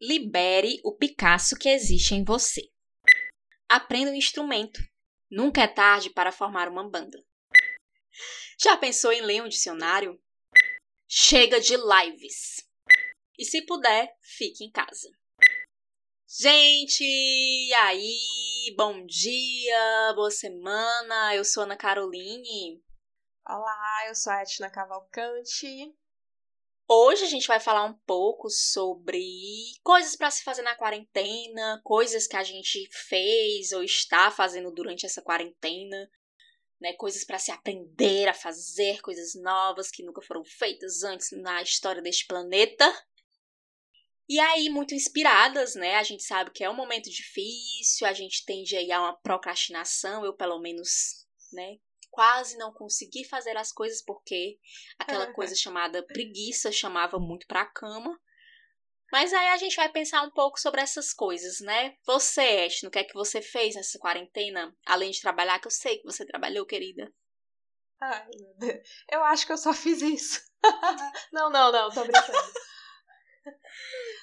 Libere o Picasso que existe em você. Aprenda um instrumento. Nunca é tarde para formar uma banda. Já pensou em ler um dicionário? Chega de lives. E se puder, fique em casa. Gente, e aí? Bom dia, boa semana. Eu sou Ana Caroline. Olá, eu sou a Etna Cavalcante. Hoje a gente vai falar um pouco sobre coisas para se fazer na quarentena, coisas que a gente fez ou está fazendo durante essa quarentena, né? Coisas para se aprender a fazer, coisas novas que nunca foram feitas antes na história deste planeta. E aí, muito inspiradas, né? A gente sabe que é um momento difícil, a gente tende aí a uma procrastinação, eu pelo menos, né? Quase não consegui fazer as coisas porque aquela coisa chamada preguiça chamava muito pra cama. Mas aí a gente vai pensar um pouco sobre essas coisas, né? Você, Ashton, o que é que você fez nessa quarentena? Além de trabalhar, que eu sei que você trabalhou, querida. Ai, meu Deus. Eu acho que eu só fiz isso. não, não, não, tô brincando.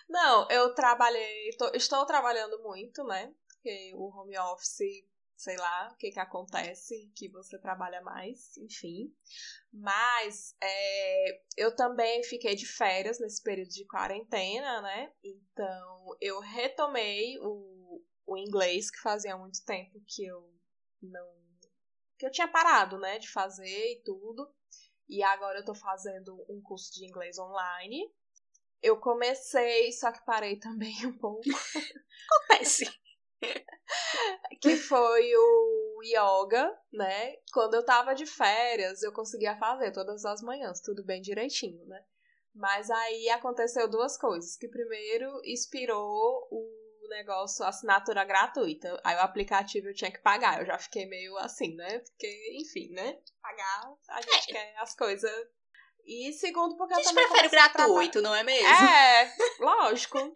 Não, eu trabalhei, tô, estou trabalhando muito, né? Porque o home office, sei lá, o que que acontece, que você trabalha mais, enfim. Mas é, eu também fiquei de férias nesse período de quarentena, né? Então eu retomei o, o inglês, que fazia muito tempo que eu não. que eu tinha parado, né? De fazer e tudo. E agora eu tô fazendo um curso de inglês online eu comecei, só que parei também um pouco. Acontece. que foi o yoga, né? Quando eu tava de férias, eu conseguia fazer todas as manhãs, tudo bem direitinho, né? Mas aí aconteceu duas coisas. Que primeiro inspirou o negócio assinatura gratuita. Aí o aplicativo eu tinha que pagar. Eu já fiquei meio assim, né? Porque, enfim, né? Pagar, a gente é. quer as coisas e segundo, porque a gente prefere gratuito, não é mesmo? É, lógico.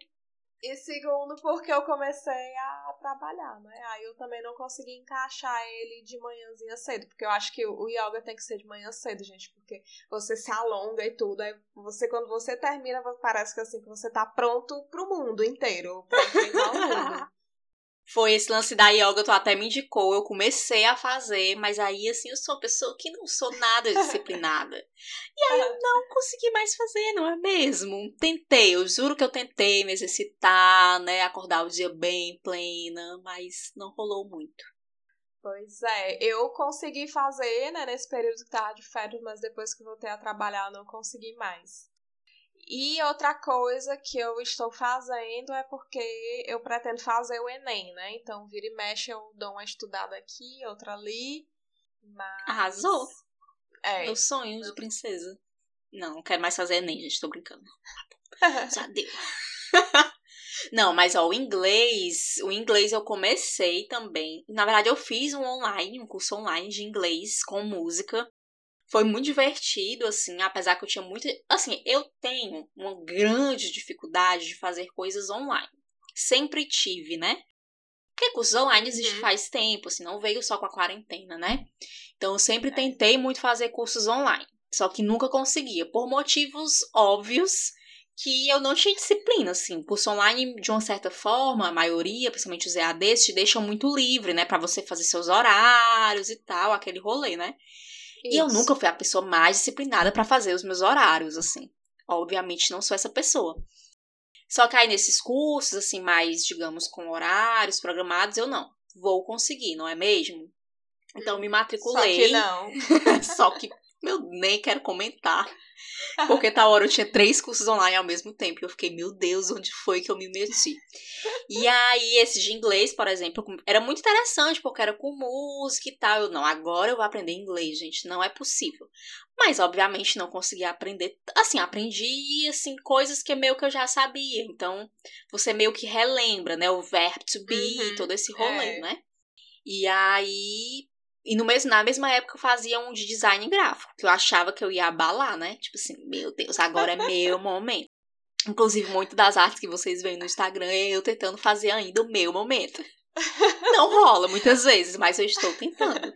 E segundo, porque eu comecei a trabalhar, né? Aí eu também não consegui encaixar ele de manhãzinha cedo, porque eu acho que o yoga tem que ser de manhã cedo, gente, porque você se alonga e tudo, aí você, quando você termina, parece que assim, que você tá pronto pro mundo inteiro, pra o mundo. Foi esse lance da yoga, tu até me indicou, eu comecei a fazer, mas aí, assim, eu sou uma pessoa que não sou nada disciplinada. E aí eu não consegui mais fazer, não é mesmo? Tentei, eu juro que eu tentei me exercitar, né, acordar o dia bem plena, mas não rolou muito. Pois é, eu consegui fazer, né, nesse período que tava de férias, mas depois que voltei a trabalhar, não consegui mais. E outra coisa que eu estou fazendo é porque eu pretendo fazer o Enem, né? Então, vira e mexe, eu dou uma estudada aqui, outra ali. Mas... Arrasou! É. Meu sonho de princesa. Não, não quero mais fazer Enem, gente, tô brincando. Já deu. não, mas ó, o inglês, o inglês eu comecei também. Na verdade, eu fiz um online, um curso online de inglês com música. Foi muito divertido, assim, apesar que eu tinha muito. Assim, eu tenho uma grande dificuldade de fazer coisas online. Sempre tive, né? Porque cursos online existe uhum. faz tempo, assim, não veio só com a quarentena, né? Então eu sempre é. tentei muito fazer cursos online. Só que nunca conseguia, por motivos óbvios que eu não tinha disciplina, assim. Curso online, de uma certa forma, a maioria, principalmente os EADs, te deixam muito livre, né? para você fazer seus horários e tal, aquele rolê, né? Isso. E eu nunca fui a pessoa mais disciplinada para fazer os meus horários, assim. Obviamente não sou essa pessoa. Só que aí nesses cursos, assim, mais, digamos, com horários programados, eu não. Vou conseguir, não é mesmo? Então me matriculei. Só que não. Só que eu nem quero comentar. Porque tal hora eu tinha três cursos online ao mesmo tempo. E eu fiquei, meu Deus, onde foi que eu me meti? E aí, esse de inglês, por exemplo, era muito interessante, porque era com música e tal. Eu, não, agora eu vou aprender inglês, gente. Não é possível. Mas, obviamente, não consegui aprender. Assim, aprendi, assim, coisas que meio que eu já sabia. Então, você meio que relembra, né? O verbo to be, uhum, todo esse rolê, é. né? E aí, e no mesmo, na mesma época eu fazia um de design gráfico, que eu achava que eu ia abalar, né? Tipo assim, meu Deus, agora é meu momento. Inclusive, muito das artes que vocês veem no Instagram é eu tentando fazer ainda o meu momento. Não rola muitas vezes, mas eu estou tentando.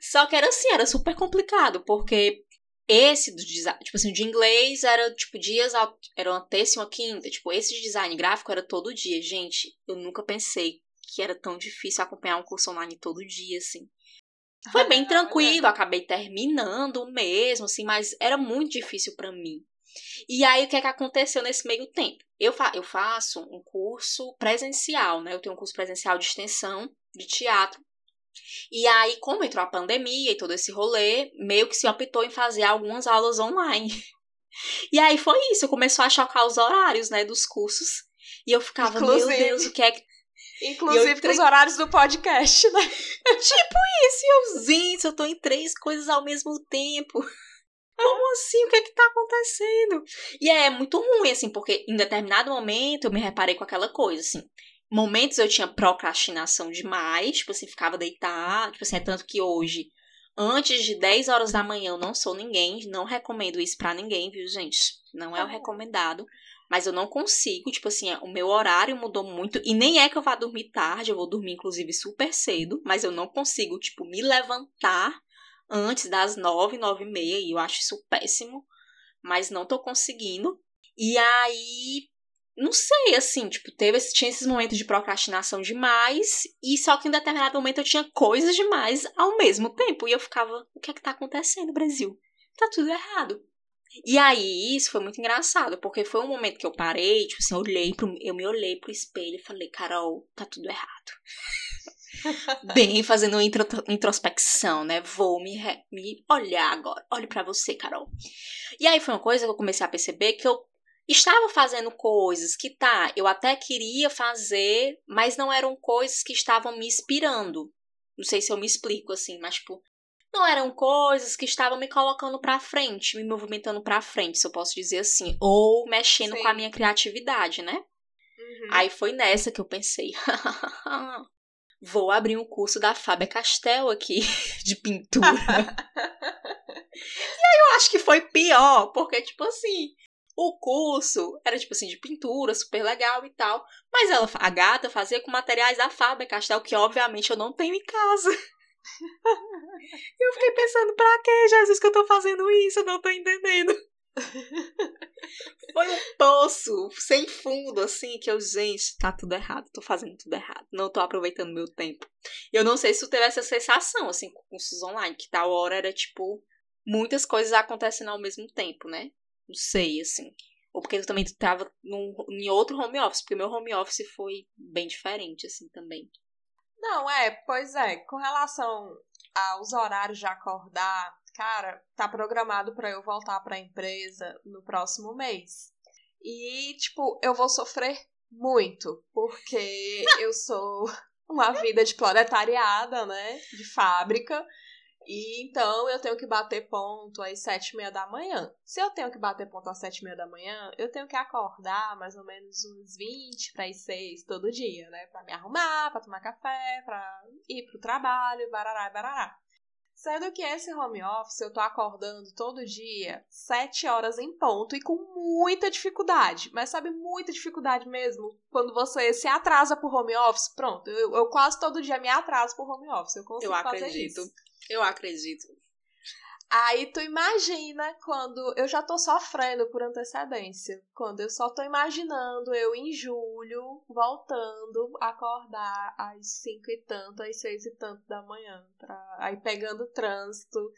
Só que era assim, era super complicado, porque esse do design, tipo assim, de inglês era tipo dias, era uma terça e uma quinta. Tipo, esse de design gráfico era todo dia. Gente, eu nunca pensei que era tão difícil acompanhar um curso online todo dia, assim. Foi bem tranquilo, acabei terminando mesmo, assim, mas era muito difícil para mim. E aí, o que é que aconteceu nesse meio tempo? Eu, fa eu faço um curso presencial, né? Eu tenho um curso presencial de extensão de teatro e aí, como entrou a pandemia e todo esse rolê, meio que se optou em fazer algumas aulas online. E aí foi isso, começou a chocar os horários, né, dos cursos. E eu ficava, Inclusive. meu Deus, o que é que. Inclusive entrei... com os horários do podcast, né? tipo isso, e eu, gente, eu tô em três coisas ao mesmo tempo. Como assim? O que é que tá acontecendo? E é muito ruim, assim, porque em determinado momento eu me reparei com aquela coisa, assim momentos eu tinha procrastinação demais, tipo assim, ficava deitada, tipo assim, é tanto que hoje, antes de 10 horas da manhã, eu não sou ninguém, não recomendo isso para ninguém, viu, gente? Não é o recomendado. Mas eu não consigo, tipo assim, o meu horário mudou muito. E nem é que eu vá dormir tarde, eu vou dormir, inclusive, super cedo. Mas eu não consigo, tipo, me levantar antes das nove, nove e meia. E eu acho isso péssimo. Mas não tô conseguindo. E aí, não sei, assim, tipo, teve, tinha esses momentos de procrastinação demais, e só que em determinado momento eu tinha coisas demais ao mesmo tempo. E eu ficava, o que é que tá acontecendo, Brasil? Tá tudo errado. E aí, isso foi muito engraçado, porque foi um momento que eu parei, tipo assim, eu, olhei pro, eu me olhei pro espelho e falei, Carol, tá tudo errado. Bem, fazendo intro, introspecção, né? Vou me, me olhar agora. Olhe para você, Carol. E aí foi uma coisa que eu comecei a perceber que eu estava fazendo coisas que tá, eu até queria fazer, mas não eram coisas que estavam me inspirando. Não sei se eu me explico assim, mas tipo, não eram coisas que estavam me colocando para frente, me movimentando para frente, se eu posso dizer assim, ou mexendo Sim. com a minha criatividade, né? Uhum. Aí foi nessa que eu pensei, vou abrir um curso da Fábia Castel aqui de pintura. e aí eu acho que foi pior, porque tipo assim, o curso era tipo assim de pintura, super legal e tal, mas ela, a gata fazia com materiais da Faber Castell que obviamente eu não tenho em casa. Eu fiquei pensando, pra que Jesus que eu tô fazendo isso? Eu não tô entendendo. Foi um poço sem fundo, assim, que eu, gente, tá tudo errado, tô fazendo tudo errado, não tô aproveitando meu tempo. Eu não sei se tu teve essa sensação, assim, com cursos online, que tal hora era, tipo, muitas coisas acontecendo ao mesmo tempo, né? Não sei, assim. Ou porque eu também estava em outro home office, porque meu home office foi bem diferente, assim, também. Não, é, pois é. Com relação aos horários de acordar, cara, tá programado para eu voltar para a empresa no próximo mês. E, tipo, eu vou sofrer muito, porque eu sou uma vida de proletariada, né? De fábrica. E então eu tenho que bater ponto às sete e meia da manhã. Se eu tenho que bater ponto às sete e meia da manhã, eu tenho que acordar mais ou menos uns 20 para as seis todo dia, né? Pra me arrumar, pra tomar café, pra ir pro trabalho, barará, barará. Sendo que esse home office eu tô acordando todo dia, sete horas em ponto e com muita dificuldade. Mas sabe, muita dificuldade mesmo. Quando você se atrasa por home office, pronto, eu, eu quase todo dia me atraso por home office. Eu consigo eu fazer acredito. isso. Eu acredito. Aí tu imagina quando eu já tô sofrendo por antecedência. Quando eu só tô imaginando eu em julho voltando a acordar às cinco e tanto, às seis e tanto da manhã. Pra... Aí pegando trânsito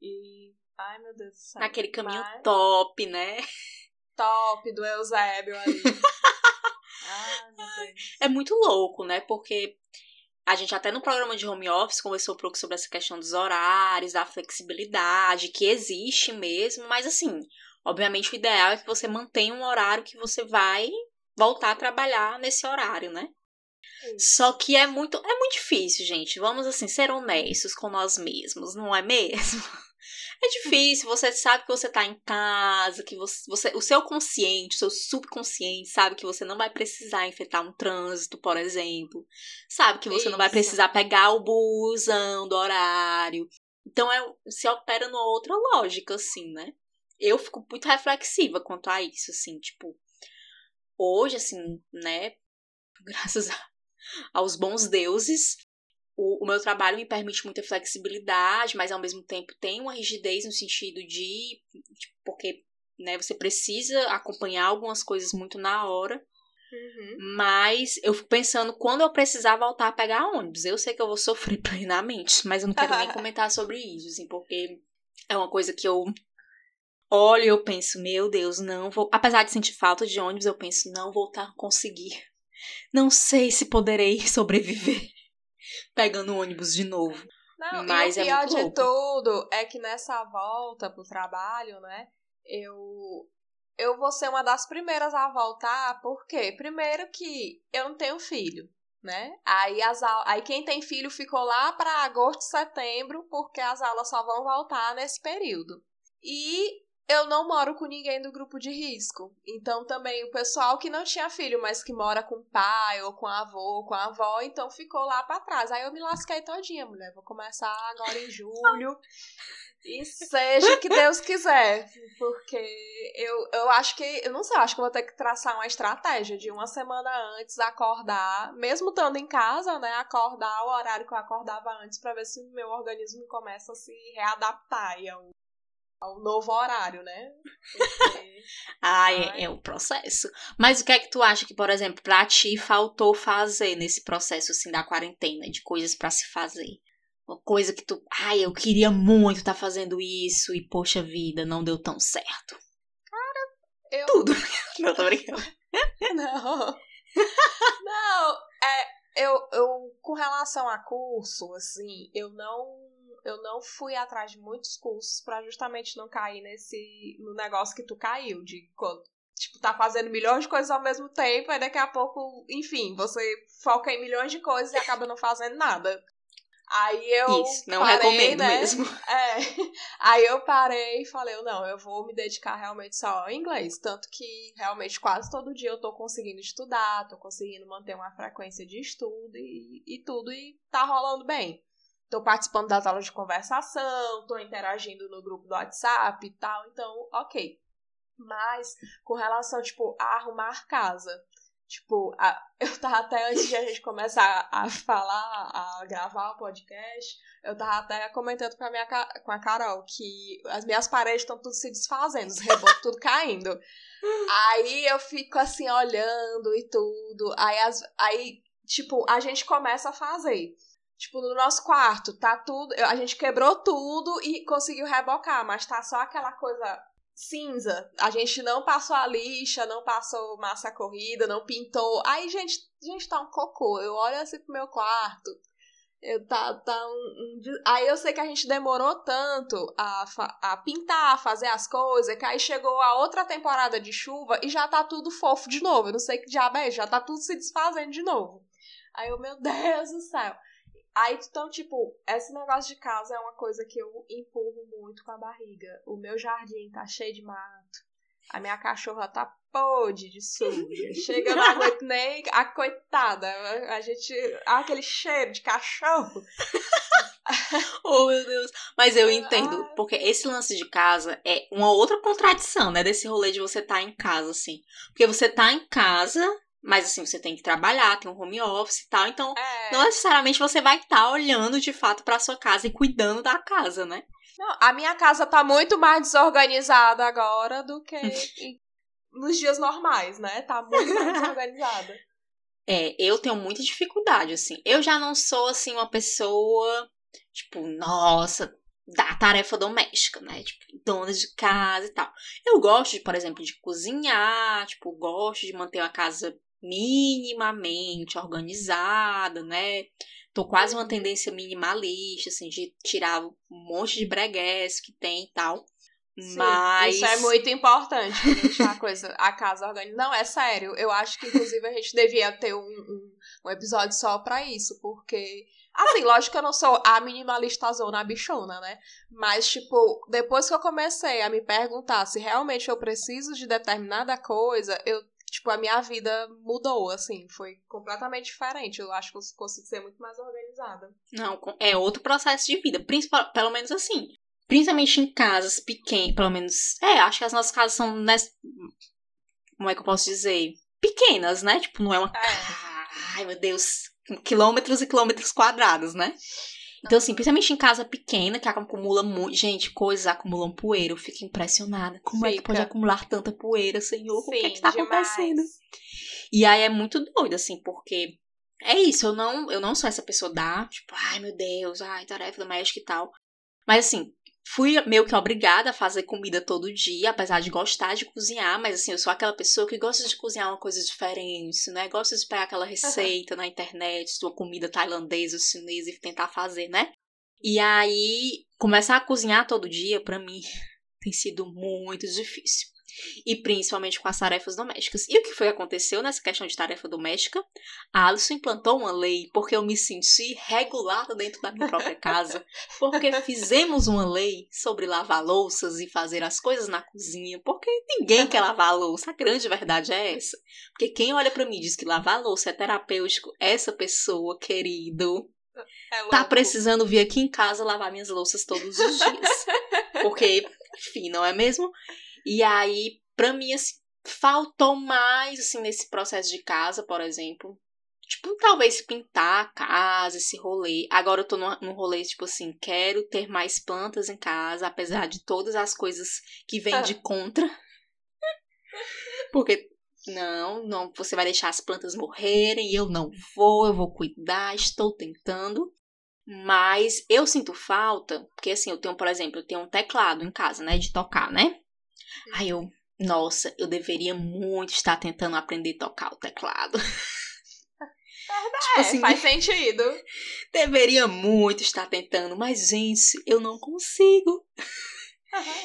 e. Ai meu Deus do céu. Naquele caminho top, né? Top do Eusébio ali. Ai, meu Deus. É muito louco, né? Porque a gente até no programa de home office conversou um pouco sobre essa questão dos horários, da flexibilidade, que existe mesmo, mas assim, obviamente o ideal é que você mantenha um horário que você vai voltar a trabalhar nesse horário, né? Só que é muito, é muito difícil, gente. Vamos assim ser honestos com nós mesmos, não é mesmo? É difícil, você sabe que você tá em casa, que você, você, o seu consciente, o seu subconsciente sabe que você não vai precisar enfrentar um trânsito, por exemplo. Sabe que você Isso. não vai precisar pegar o busão do horário. Então é, se opera numa outra lógica, assim, né? Eu fico muito reflexiva quanto a isso, assim, tipo, hoje, assim, né? Graças a, aos bons deuses, o, o, meu trabalho me permite muita flexibilidade, mas ao mesmo tempo tem uma rigidez no sentido de. de porque né, você precisa acompanhar algumas coisas muito na hora. Uhum. Mas eu fico pensando quando eu precisar voltar a pegar ônibus. Eu sei que eu vou sofrer plenamente, mas eu não quero nem comentar sobre isso, assim, porque é uma coisa que eu olho e eu penso, meu Deus, não vou. Apesar de sentir falta de ônibus, eu penso, não vou estar conseguir. Não sei se poderei sobreviver pegando ônibus de novo. Não, Mas e o é pior é de louco. tudo é que nessa volta pro trabalho, né? Eu eu vou ser uma das primeiras a voltar, porque primeiro que eu não tenho filho, né? Aí as aí quem tem filho ficou lá para agosto, setembro, porque as aulas só vão voltar nesse período. E eu não moro com ninguém do grupo de risco. Então também o pessoal que não tinha filho, mas que mora com o pai ou com avô, com a avó, então ficou lá para trás. Aí eu me lasquei todinha, mulher. Vou começar agora em julho. E seja que Deus quiser. Porque eu, eu acho que. Eu não sei, eu acho que vou ter que traçar uma estratégia de uma semana antes acordar, mesmo estando em casa, né? Acordar o horário que eu acordava antes para ver se o meu organismo começa a se readaptar ao, ao novo horário, né? Porque... ah, é, é o processo. Mas o que é que tu acha que, por exemplo, pra ti faltou fazer nesse processo assim da quarentena, de coisas para se fazer? Uma coisa que tu, ai, eu queria muito estar tá fazendo isso e poxa vida, não deu tão certo. Cara, eu tudo. não tô brincando. não. não, é, eu, eu com relação a curso, assim, eu não eu não fui atrás de muitos cursos para justamente não cair nesse no negócio que tu caiu de tipo tá fazendo milhões de coisas ao mesmo tempo e daqui a pouco, enfim, você foca em milhões de coisas e acaba não fazendo nada. Aí eu. Isso, não parei, recomendo né? mesmo. É. Aí eu parei e falei, não, eu vou me dedicar realmente só ao inglês. Tanto que realmente quase todo dia eu tô conseguindo estudar, tô conseguindo manter uma frequência de estudo e, e tudo, e tá rolando bem. Tô participando das aulas de conversação, tô interagindo no grupo do WhatsApp e tal, então, ok. Mas, com relação, tipo, a arrumar casa, Tipo, a, eu tava até antes de a gente começar a falar, a gravar o podcast, eu tava até comentando com a, minha, com a Carol que as minhas paredes estão tudo se desfazendo, os rebotes tudo caindo. Aí eu fico assim olhando e tudo. Aí, as, aí, tipo, a gente começa a fazer. Tipo, no nosso quarto, tá tudo. A gente quebrou tudo e conseguiu rebocar, mas tá só aquela coisa cinza. A gente não passou a lixa, não passou massa corrida, não pintou. Aí, gente, gente, tá um cocô. Eu olho assim pro meu quarto. Eu tá, tá um, um, Aí eu sei que a gente demorou tanto a, a pintar, a fazer as coisas, que aí chegou a outra temporada de chuva e já tá tudo fofo de novo. Eu não sei que diabo é, já tá tudo se desfazendo de novo. Aí eu, meu Deus do céu. Aí, então, tipo, esse negócio de casa é uma coisa que eu empurro muito com a barriga. O meu jardim tá cheio de mato. A minha cachorra tá podre de suja. Chega, eu não aguento nem a coitada. A gente. Ah, aquele cheiro de cachorro. oh, meu Deus. Mas eu entendo, porque esse lance de casa é uma outra contradição, né? Desse rolê de você estar tá em casa, assim. Porque você tá em casa mas assim, você tem que trabalhar, tem um home office e tal. Então, é. não necessariamente você vai estar tá olhando de fato para sua casa e cuidando da casa, né? Não, a minha casa tá muito mais desorganizada agora do que nos dias normais, né? Tá muito mais desorganizada. É, eu tenho muita dificuldade, assim. Eu já não sou, assim, uma pessoa, tipo, nossa, da tarefa doméstica, né? Tipo, dona de casa e tal. Eu gosto, por exemplo, de cozinhar, tipo, gosto de manter uma casa minimamente organizada, né? Tô quase uma tendência minimalista, assim, de tirar um monte de bregues que tem e tal. Sim, Mas. Isso é muito importante, deixar a coisa, a casa organizada. Não, é sério. Eu acho que, inclusive, a gente devia ter um, um, um episódio só pra isso, porque. Assim, lógico que eu não sou a minimalista zona bichona, né? Mas, tipo, depois que eu comecei a me perguntar se realmente eu preciso de determinada coisa, eu tipo, a minha vida mudou, assim, foi completamente diferente. Eu acho que eu consigo ser muito mais organizada. Não, é outro processo de vida, principal, pelo menos assim. Principalmente em casas pequenas, pelo menos. É, acho que as nossas casas são. Nessa, como é que eu posso dizer? Pequenas, né? Tipo, não é uma. É. Ai, meu Deus. quilômetros e quilômetros quadrados, né? Então, assim, principalmente em casa pequena, que acumula muito. Gente, coisas acumulam poeira. Eu fico impressionada. Como Fica. é que pode acumular tanta poeira, Senhor? Sim, o que, é que tá demais. acontecendo? E aí é muito doido, assim, porque é isso, eu não, eu não sou essa pessoa da, tipo, ai meu Deus, ai, tarefa doméstica e tal. Mas assim, fui meio que obrigada a fazer comida todo dia, apesar de gostar de cozinhar, mas assim, eu sou aquela pessoa que gosta de cozinhar uma coisa diferente, né? Gosta de pegar aquela receita uhum. na internet, sua comida tailandesa, chinesa e tentar fazer, né? E aí, começar a cozinhar todo dia, para mim, tem sido muito difícil e principalmente com as tarefas domésticas. E o que foi que aconteceu nessa questão de tarefa doméstica? A Alison implantou uma lei porque eu me senti regulada dentro da minha própria casa, porque fizemos uma lei sobre lavar louças e fazer as coisas na cozinha, porque ninguém quer lavar louça. A grande verdade é essa. Porque quem olha para mim e diz que lavar louça é terapêutico, essa pessoa, querido, é tá precisando vir aqui em casa lavar minhas louças todos os dias. Porque, enfim, não é mesmo? E aí, pra mim, assim, faltou mais, assim, nesse processo de casa, por exemplo. Tipo, talvez pintar a casa, esse rolê. Agora eu tô num, num rolê, tipo assim, quero ter mais plantas em casa, apesar de todas as coisas que vêm de contra. Porque, não, não, você vai deixar as plantas morrerem, eu não vou, eu vou cuidar, estou tentando. Mas eu sinto falta, porque assim, eu tenho, por exemplo, eu tenho um teclado em casa, né, de tocar, né? Aí eu, nossa, eu deveria muito estar tentando aprender a tocar o teclado. tipo assim, faz sentido. Deveria muito estar tentando, mas, gente, eu não consigo.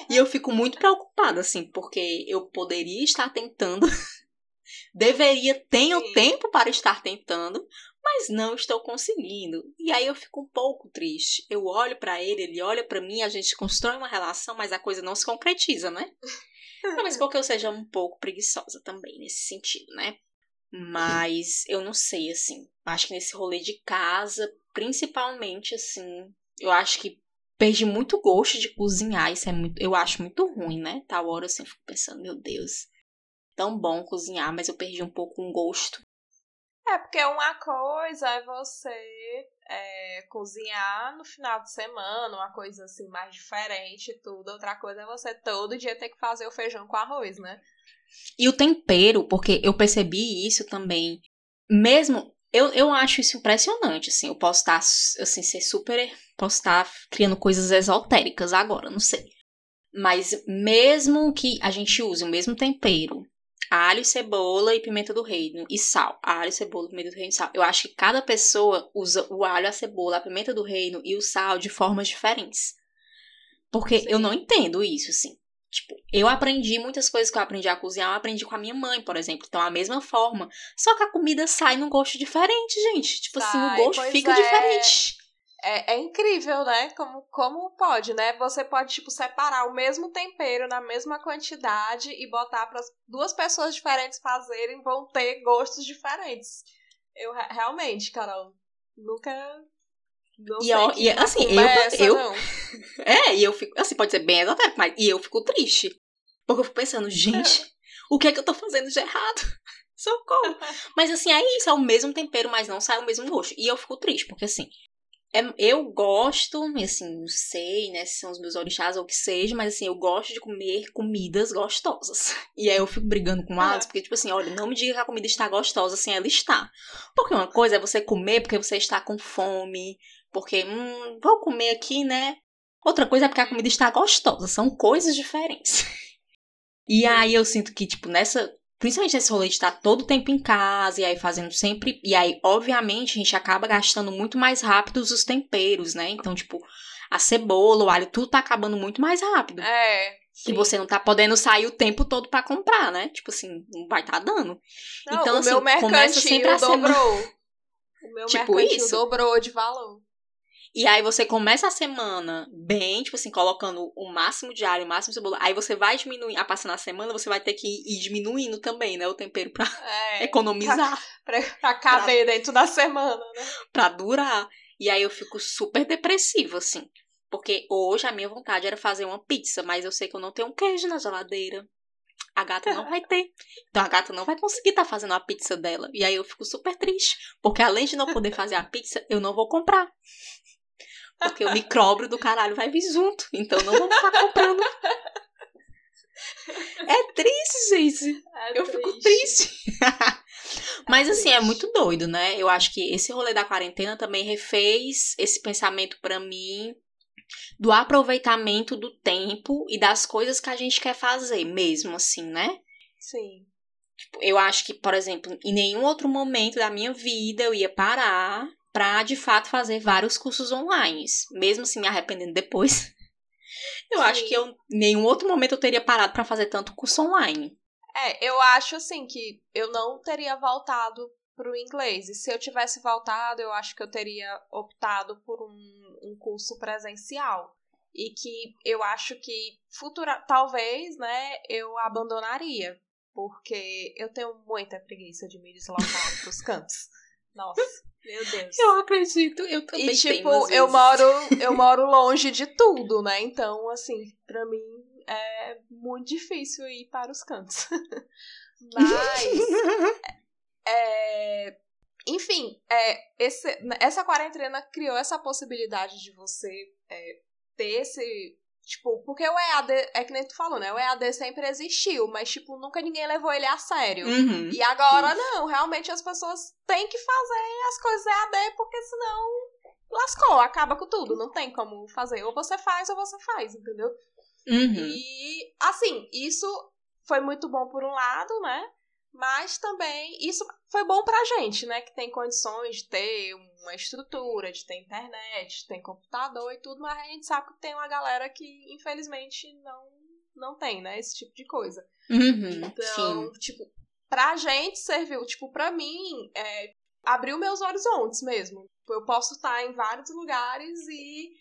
e eu fico muito preocupada, assim, porque eu poderia estar tentando. deveria, tenho Sim. tempo para estar tentando, mas não estou conseguindo. E aí eu fico um pouco triste. Eu olho para ele, ele olha para mim, a gente constrói uma relação, mas a coisa não se concretiza, né? Talvez porque eu seja um pouco preguiçosa também nesse sentido, né? Mas eu não sei, assim. Acho que nesse rolê de casa, principalmente, assim, eu acho que perdi muito gosto de cozinhar. Isso é muito. Eu acho muito ruim, né? Tal hora assim, eu fico pensando, meu Deus, tão bom cozinhar, mas eu perdi um pouco um gosto. É, porque uma coisa é você é, cozinhar no final de semana, uma coisa assim mais diferente e tudo. Outra coisa é você todo dia ter que fazer o feijão com arroz, né? E o tempero, porque eu percebi isso também. Mesmo. Eu, eu acho isso impressionante, assim. Eu posso estar, assim, ser super. Posso estar criando coisas esotéricas agora, não sei. Mas mesmo que a gente use o mesmo tempero alho, cebola e pimenta do reino e sal. Alho, cebola, pimenta do reino e sal. Eu acho que cada pessoa usa o alho, a cebola, a pimenta do reino e o sal de formas diferentes. Porque Sim. eu não entendo isso, assim. Tipo, eu aprendi muitas coisas que eu aprendi a cozinhar, eu aprendi com a minha mãe, por exemplo. Então, a mesma forma. Só que a comida sai num gosto diferente, gente. Tipo sai, assim, o gosto fica é. diferente. É, é incrível, né? Como, como pode, né? Você pode, tipo, separar o mesmo tempero na mesma quantidade e botar para duas pessoas diferentes fazerem, vão ter gostos diferentes. Eu realmente, Carol, nunca. Não e, eu, e assim, eu, essa, eu É, e eu fico. Assim, pode ser bem esotérico, mas e eu fico triste. Porque eu fico pensando, gente, o que é que eu tô fazendo de errado? Socorro. mas assim, é isso, é o mesmo tempero, mas não sai o mesmo gosto. E eu fico triste, porque assim, é, eu gosto, assim, não sei, né, se são os meus orixás ou o que seja, mas assim, eu gosto de comer comidas gostosas. E aí eu fico brigando com o Alex, porque, tipo assim, olha, não me diga que a comida está gostosa sem ela estar. Porque uma coisa é você comer porque você está com fome, porque, hum, vou comer aqui, né? Outra coisa é porque a comida está gostosa, são coisas diferentes. E aí eu sinto que, tipo, nessa Principalmente esse rolê de estar todo o tempo em casa e aí fazendo sempre. E aí, obviamente, a gente acaba gastando muito mais rápido os temperos, né? Então, tipo, a cebola, o alho, tudo tá acabando muito mais rápido. É. Sim. E você não tá podendo sair o tempo todo para comprar, né? Tipo assim, não vai tá dando. Não, então, o assim, meu começa sempre a dobrou. Semana... O meu tipo mercantil isso. dobrou de valor. E aí você começa a semana bem, tipo assim, colocando o máximo de alho, o máximo de cebola. Aí você vai diminuir, a passar na semana, você vai ter que ir diminuindo também, né? O tempero pra é, economizar. Pra, pra, pra caber pra, dentro da semana, né? Pra durar. E aí eu fico super depressiva, assim. Porque hoje a minha vontade era fazer uma pizza, mas eu sei que eu não tenho um queijo na geladeira. A gata não vai ter. Então a gata não vai conseguir estar tá fazendo a pizza dela. E aí eu fico super triste. Porque além de não poder fazer a pizza, eu não vou comprar. Porque o micróbio do caralho vai vir junto. Então não vou estar comprando. É triste, gente. É eu triste. fico triste. Mas assim, é muito doido, né? Eu acho que esse rolê da quarentena também refez esse pensamento para mim do aproveitamento do tempo e das coisas que a gente quer fazer mesmo, assim, né? Sim. Tipo, eu acho que, por exemplo, em nenhum outro momento da minha vida eu ia parar pra, de fato, fazer vários cursos online. Mesmo assim, me arrependendo depois. Eu Sim. acho que eu, em nenhum outro momento eu teria parado para fazer tanto curso online. É, eu acho assim que eu não teria voltado pro inglês. E se eu tivesse voltado, eu acho que eu teria optado por um, um curso presencial. E que eu acho que futura, talvez, né, eu abandonaria. Porque eu tenho muita preguiça de me deslocar pros cantos. Nossa. Meu Deus. Eu acredito, eu também E tipo, eu moro, eu moro longe de tudo, né? Então, assim, para mim é muito difícil ir para os cantos. Mas é, enfim, é, esse, essa quarentena criou essa possibilidade de você é, ter esse Tipo, porque o EAD, é que nem tu falou, né? O EAD sempre existiu, mas, tipo, nunca ninguém levou ele a sério. Uhum, e agora, isso. não, realmente as pessoas têm que fazer as coisas EAD, porque senão lascou, acaba com tudo, não tem como fazer. Ou você faz ou você faz, entendeu? Uhum. E, assim, isso foi muito bom por um lado, né? Mas também isso foi bom pra gente, né? Que tem condições de ter uma estrutura, de ter internet, de ter computador e tudo, mas a gente sabe que tem uma galera que, infelizmente, não, não tem, né? Esse tipo de coisa. Uhum, então, sim. tipo, pra gente serviu, tipo, pra mim, é, abriu meus horizontes mesmo. Eu posso estar em vários lugares e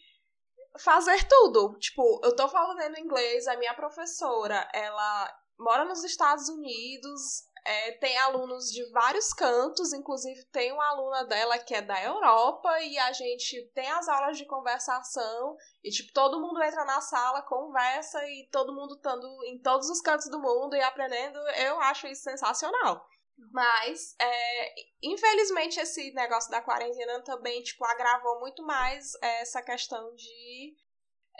fazer tudo. Tipo, eu tô falando inglês, a minha professora, ela mora nos Estados Unidos, é, tem alunos de vários cantos, inclusive tem uma aluna dela que é da Europa e a gente tem as aulas de conversação e tipo todo mundo entra na sala, conversa e todo mundo estando em todos os cantos do mundo e aprendendo. Eu acho isso sensacional. Mas, é, infelizmente, esse negócio da quarentena também, tipo, agravou muito mais essa questão de...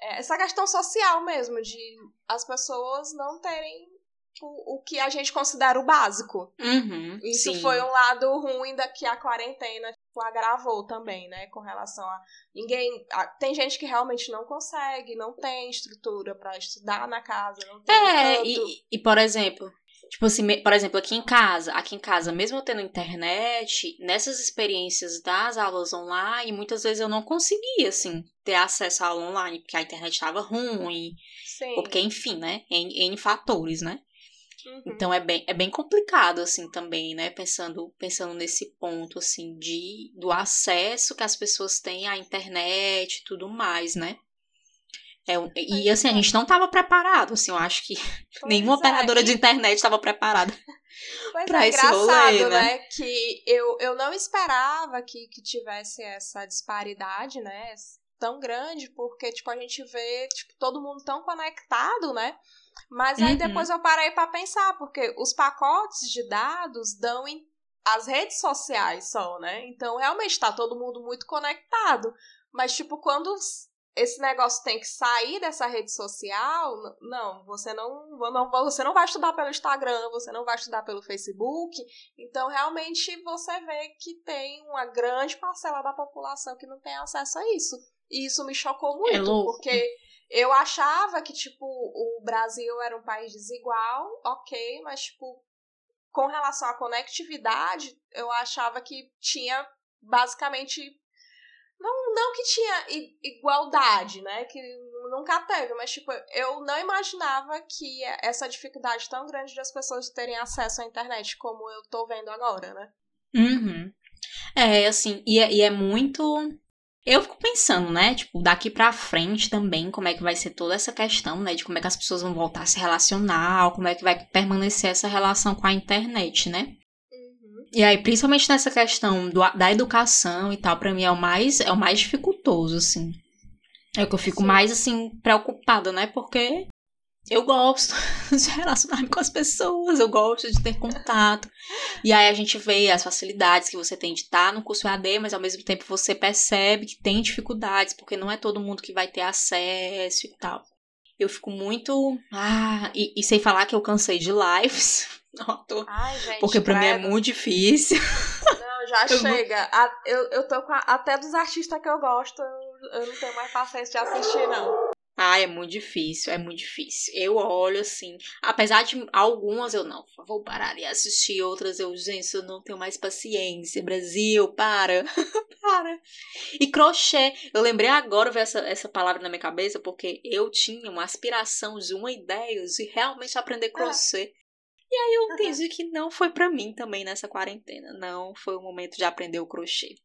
É, essa questão social mesmo, de as pessoas não terem o, que a gente considera o básico. Uhum, Isso sim. foi um lado ruim da que a quarentena tipo, agravou também, né? Com relação a ninguém. A, tem gente que realmente não consegue, não tem estrutura para estudar na casa, não tem. É, e, e por exemplo, Tipo assim, por exemplo, aqui em casa, aqui em casa, mesmo tendo internet, nessas experiências das aulas online, muitas vezes eu não conseguia, assim, ter acesso à aula online, porque a internet estava ruim. Sim. Porque, enfim, né? N fatores, né? Uhum. Então é bem, é bem complicado, assim, também, né? Pensando, pensando nesse ponto, assim, de, do acesso que as pessoas têm à internet e tudo mais, né? É, e assim, a gente não estava preparado, assim, eu acho que pois nenhuma é. operadora de internet estava preparada para é, esse rolê, né? né? Que eu, eu não esperava que, que tivesse essa disparidade, né? Tão grande, porque, tipo, a gente vê, tipo, todo mundo tão conectado, né? Mas aí uhum. depois eu parei para pensar, porque os pacotes de dados dão em as redes sociais só, né? Então realmente tá todo mundo muito conectado. Mas, tipo, quando esse negócio tem que sair dessa rede social, não, você não, não, você não vai estudar pelo Instagram, você não vai estudar pelo Facebook. Então, realmente, você vê que tem uma grande parcela da população que não tem acesso a isso. E isso me chocou muito, é porque eu achava que, tipo, o Brasil era um país desigual, ok, mas, tipo, com relação à conectividade, eu achava que tinha basicamente. Não, não que tinha igualdade, né? Que nunca teve, mas, tipo, eu não imaginava que essa dificuldade tão grande das pessoas terem acesso à internet como eu tô vendo agora, né? Uhum. É, assim, e é, e é muito eu fico pensando, né, tipo, daqui pra frente também, como é que vai ser toda essa questão, né, de como é que as pessoas vão voltar a se relacionar, como é que vai permanecer essa relação com a internet, né? Uhum. E aí, principalmente nessa questão do, da educação e tal, pra mim é o mais, é o mais dificultoso, assim. É o que eu fico Sim. mais, assim, preocupada, né, porque eu gosto de relacionar-me com as pessoas, eu gosto de ter contato. E aí a gente vê as facilidades que você tem de estar no curso AD, mas ao mesmo tempo você percebe que tem dificuldades, porque não é todo mundo que vai ter acesso e tal. Eu fico muito. Ah, e, e sem falar que eu cansei de lives. Não, tô... Ai, gente, porque pra credo. mim é muito difícil. Não, já Eu chega. A- Eu, eu tô com a- até dos artistas que eu gosto, eu, eu não tenho mais paciência de assistir, não. Ah, é muito difícil, é muito difícil. Eu olho assim, apesar de algumas eu não, vou parar e assistir, outras eu, gente, eu não tenho mais paciência. Brasil, para, para. E crochê, eu lembrei agora ver essa, essa palavra na minha cabeça porque eu tinha uma aspiração de uma ideia de realmente aprender crochê. E aí eu entendi que não foi pra mim também nessa quarentena. Não foi o momento de aprender o crochê.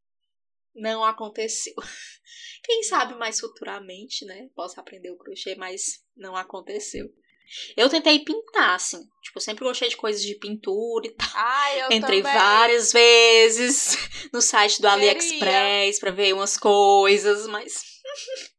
Não aconteceu. Quem sabe mais futuramente, né? Posso aprender o crochê, mas não aconteceu. Eu tentei pintar, assim. Tipo, eu sempre gostei de coisas de pintura e tal. Ai, eu Entrei também. várias vezes no site do Queria. AliExpress pra ver umas coisas, mas.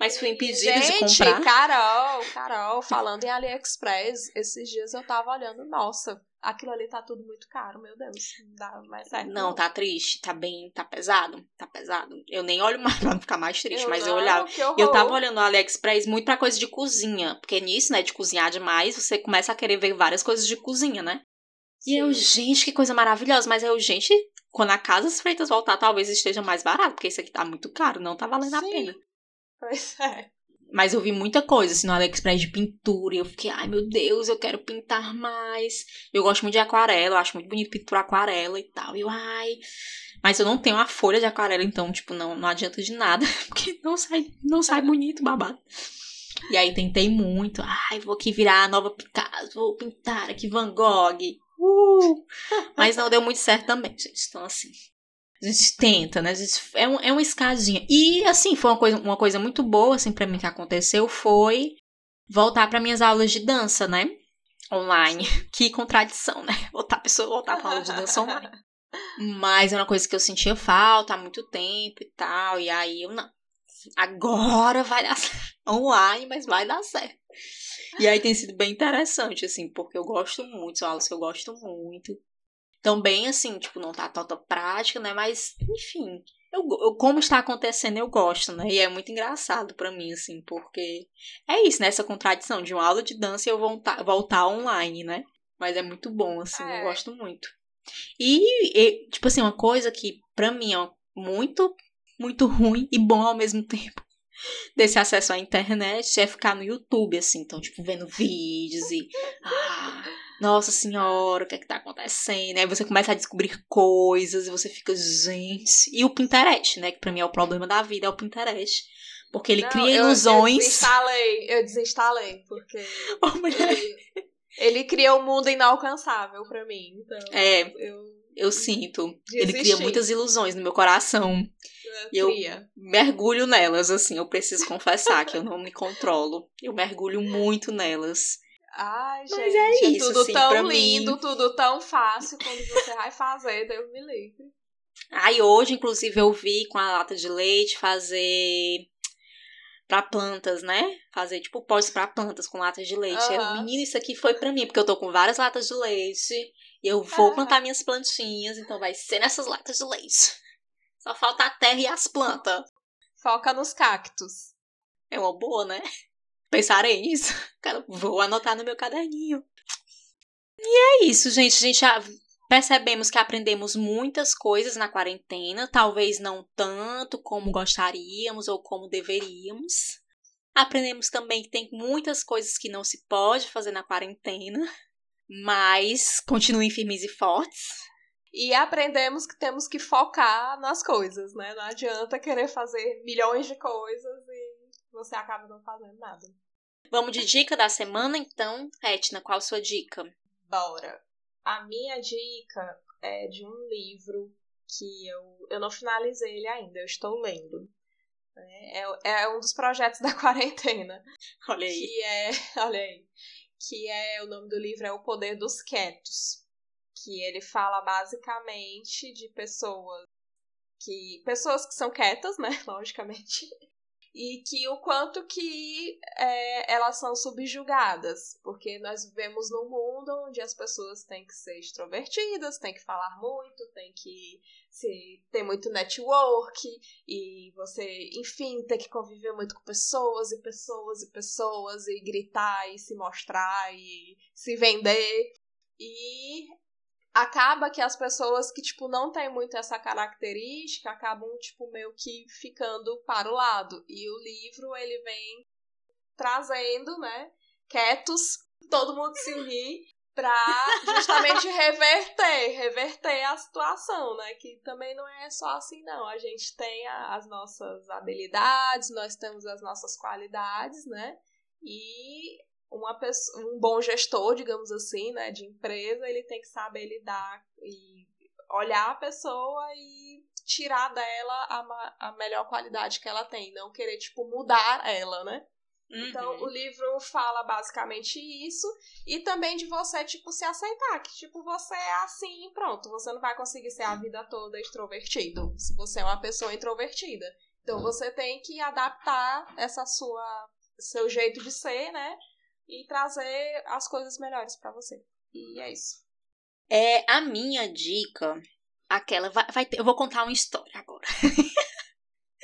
mas fui impedida de Gente, comprar. Carol, Carol, falando em AliExpress, esses dias eu tava olhando, nossa, aquilo ali tá tudo muito caro, meu Deus, não dá mais certo. Não, tá triste, tá bem, tá pesado, tá pesado. Eu nem olho mais pra não ficar mais triste, mas eu não, olhava. que horror. E eu tava olhando no AliExpress muito pra coisa de cozinha. Porque nisso, né, de cozinhar demais, você começa a querer ver várias coisas de cozinha, né? E eu, gente, que coisa maravilhosa. Mas eu, gente, quando a Casa Freitas voltar, talvez esteja mais barato, porque isso aqui tá muito caro, não tá valendo a Sim. pena. Pois é. Mas eu vi muita coisa assim no AliExpress de pintura. E eu fiquei, ai meu Deus, eu quero pintar mais. Eu gosto muito de aquarela, eu acho muito bonito pintura aquarela e tal. E eu, ai. Mas eu não tenho a folha de aquarela, então, tipo, não, não adianta de nada. Porque não sai, não sai bonito, babado. E aí tentei muito. Ai, vou aqui virar a nova Picasso, vou pintar aqui Van Gogh. Uh! Mas não deu muito certo também, gente. Então, assim. A gente tenta, né? Gente, é, um, é uma escadinha. E, assim, foi uma coisa, uma coisa muito boa, assim, pra mim que aconteceu foi voltar para minhas aulas de dança, né? Online. Que contradição, né? Voltar a pessoa voltar pra aula de dança online. Mas é uma coisa que eu sentia falta há muito tempo e tal. E aí eu não. Agora vai dar certo. Online, mas vai dar certo. E aí tem sido bem interessante, assim, porque eu gosto muito, são aulas que eu gosto muito. Também, assim, tipo, não tá toda prática, né? Mas, enfim, eu, eu- como está acontecendo, eu gosto, né? E é muito engraçado pra mim, assim, porque é isso, né? Essa contradição de uma aula de dança e eu voltar, voltar online, né? Mas é muito bom, assim, É. eu gosto muito. E, e, tipo assim, uma coisa que pra mim é muito, muito ruim e bom ao mesmo tempo desse acesso à internet é ficar no YouTube, assim, então, tipo, vendo vídeos e. Ah, nossa senhora, o que é que tá acontecendo? Aí você começa a descobrir coisas e você fica, gente. E o Pinterest, né? Que pra mim é o problema da vida, é o Pinterest. Porque ele Não, cria eu- Eu ilusões. desinstalei, eu desinstalei, porque Ô, mulher, ele, ele cria um mundo inalcançável pra mim. Então, É. eu eu sinto. Ele cria Desisti. muitas ilusões no meu coração. E eu-. Mergulho nelas, assim. Eu preciso confessar que eu não me controlo. Eu mergulho muito nelas. Ai, gente, Mas é isso, tudo assim, tão mim. lindo, tudo tão fácil quando você vai fazer, Deus me livre. Aí hoje, inclusive, eu vi com a lata de leite fazer pra plantas, né? Fazer tipo potes pra plantas com latas de leite. Eu, Aham. menino, isso aqui foi pra mim, porque eu tô com várias latas de leite e eu vou plantar minhas plantinhas, então vai ser nessas latas de leite. Só falta a terra e as plantas. Foca nos cactos. É uma boa, né? Pensarei nisso. Vou anotar no meu caderninho. E é isso, gente. A gente já percebemos que aprendemos muitas coisas na quarentena. Talvez não tanto como gostaríamos ou como deveríamos. Aprendemos também que tem muitas coisas que não se pode fazer na quarentena. Mas continuem firmes e fortes. E aprendemos que temos que focar nas coisas, né? Não adianta querer fazer milhões de coisas e você acaba não fazendo nada. Vamos de dica da semana, então. Etna, qual a sua dica? Bora. A minha dica é de um livro que eu, eu não finalizei ele ainda, eu estou lendo. É, é, é um dos projetos da quarentena. Olha aí. Que é. Olha aí. Que é. O nome do livro é O Poder dos Quietos. Que ele fala basicamente de pessoas que. Pessoas que são quietas, né? Logicamente. E que o quanto que é, elas são subjugadas, porque nós vivemos num mundo onde as pessoas têm que ser extrovertidas, têm que falar muito, têm que se, ter muito network, e você, enfim, ter que conviver muito com pessoas e pessoas e pessoas, e gritar e se mostrar e se vender. E acaba que as pessoas que, tipo, não tem muito essa característica acabam, tipo, meio que ficando para o lado. E o livro, ele vem trazendo, né, quietos, todo mundo se unir pra justamente reverter, reverter a situação, né, que também não é só assim, não. A gente tem as nossas habilidades, nós temos as nossas qualidades, né, e uma pessoa, um bom gestor, digamos assim, né, de empresa, ele tem que saber lidar e olhar a pessoa e tirar dela a, a melhor qualidade que ela tem, não querer, tipo, mudar ela, né? Uhum. Então, o livro fala basicamente isso e também de você, tipo, se aceitar, que, tipo, você é assim e pronto, você não vai conseguir ser a vida toda extrovertido, se você é uma pessoa introvertida. Então, você tem que adaptar essa sua, seu jeito de ser, né? E trazer as coisas melhores para você. E é isso. É a minha dica, aquela vai, vai ter, eu vou contar uma história agora.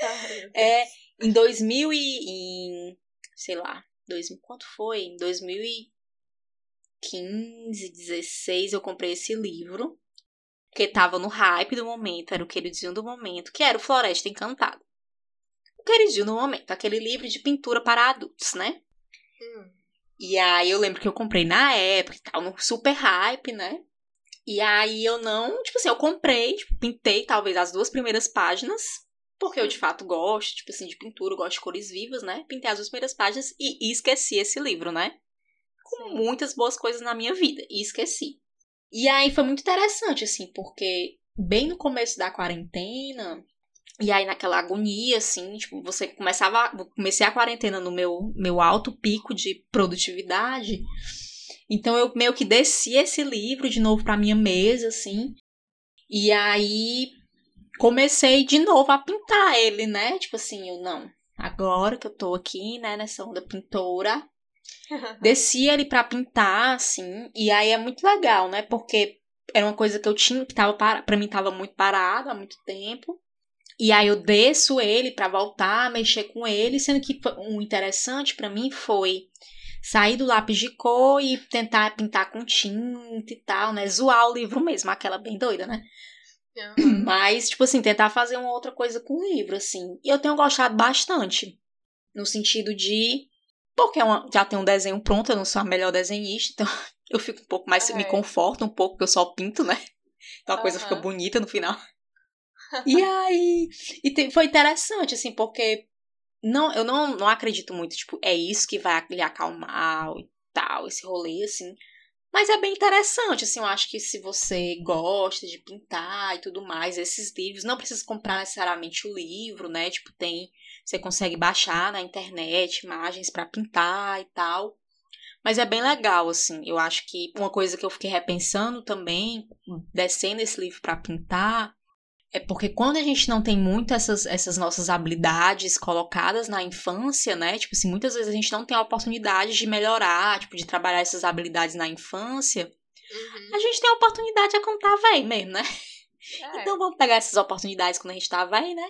Ai, é em 2000 e em, sei lá, 2000, quanto foi? Em 2015, 16 eu comprei esse livro que tava no hype do momento, era o queridinho do momento, que era o Floresta Encantada. O queridinho do momento, aquele livro de pintura para adultos, né? Hum. E aí eu lembro que eu comprei na época e tal, no super hype, né? E aí eu não, tipo assim, eu comprei, tipo, pintei talvez as duas primeiras páginas, porque eu de fato gosto, tipo assim, de pintura, gosto de cores vivas, né? Pintei as duas primeiras páginas e, esqueci esse livro, né? Com muitas boas coisas na minha vida, e esqueci. E aí foi muito interessante, assim, porque bem no começo da quarentena, e aí, naquela agonia, assim, tipo, você começava. Comecei a quarentena no meu, meu alto pico de produtividade. Então, eu meio que desci esse livro de novo pra minha mesa, assim. E aí, comecei de novo a pintar ele, né? Tipo assim, eu não. Agora que eu tô aqui, né, nessa onda pintora. desci ele pra pintar, assim. E aí é muito legal, né? Porque era uma coisa que eu tinha, que tava para, pra mim tava muito parado há muito tempo. E aí eu desço ele para voltar a mexer com ele, sendo que um interessante para mim foi sair do lápis de cor e tentar pintar com tinta e tal, né? Zoar o livro mesmo, aquela bem doida, né? Uhum. Mas, tipo assim, tentar fazer uma outra coisa com o livro, assim. E eu tenho gostado bastante. No sentido de. Porque é uma, já tem um desenho pronto, eu não sou a melhor desenhista, então eu fico um pouco mais. É. Me conforto um pouco, porque eu só pinto, né? Então a uhum. coisa fica bonita no final e aí. E te, foi interessante, assim, porque não, eu não, não acredito muito, tipo, é isso que vai lhe acalmar e tal, esse rolê, assim. Mas é bem interessante, assim, eu acho que se você gosta de pintar e tudo mais, esses livros, não precisa comprar necessariamente o livro, né? Tipo, tem, você consegue baixar na internet imagens para pintar e tal. Mas é bem legal, assim. Eu acho que uma coisa que eu fiquei repensando também, descendo esse livro para pintar, é porque quando a gente não tem muito essas, essas nossas habilidades colocadas na infância, né? Tipo assim, muitas vezes a gente não tem a oportunidade de melhorar, tipo, de trabalhar essas habilidades na infância. Uhum. A gente tem a oportunidade de contar velho mesmo, né? É. Então vamos pegar essas oportunidades quando a gente tá velho, né?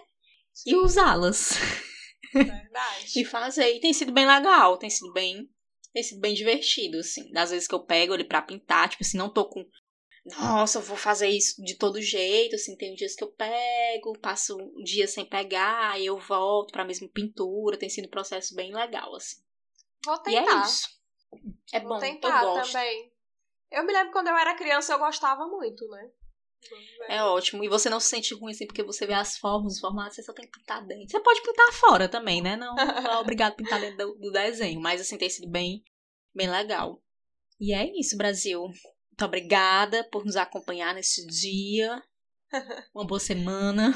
Sim. E usá-las. Verdade. e fazer. E tem sido bem legal, tem sido bem. Tem sido bem divertido, assim. Das vezes que eu pego ele pra pintar, tipo assim, não tô com nossa, eu vou fazer isso de todo jeito, assim, tem dias que eu pego, passo um dia sem pegar, aí eu volto para a mesma pintura, tem sido um processo bem legal, assim. Vou tentar. E é isso. É vou bom, tentar eu gosto. também. Eu me lembro quando eu era criança, eu gostava muito, né? É ótimo. E você não se sente ruim assim porque você vê as formas, os formatos, você só tem que pintar dentro. Você pode pintar fora também, né? Não, não é obrigado a pintar dentro do, do desenho. Mas assim, tem sido bem, bem legal. E é isso, Brasil. Muito obrigada por nos acompanhar nesse dia. Uma boa semana.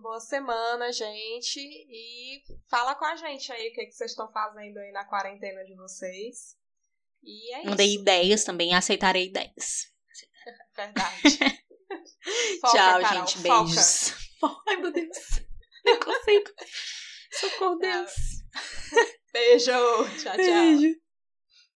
Boa semana, gente. E fala com a gente aí o que, que vocês estão fazendo aí na quarentena de vocês. E é Mandei isso. ideias também, aceitarei ideias. Verdade. Foca, Tchau, Carol, gente. Beijos. Foca. Ai, meu Deus. Não consigo. Por Deus. Beijo. Tchau, tchau. Beijo.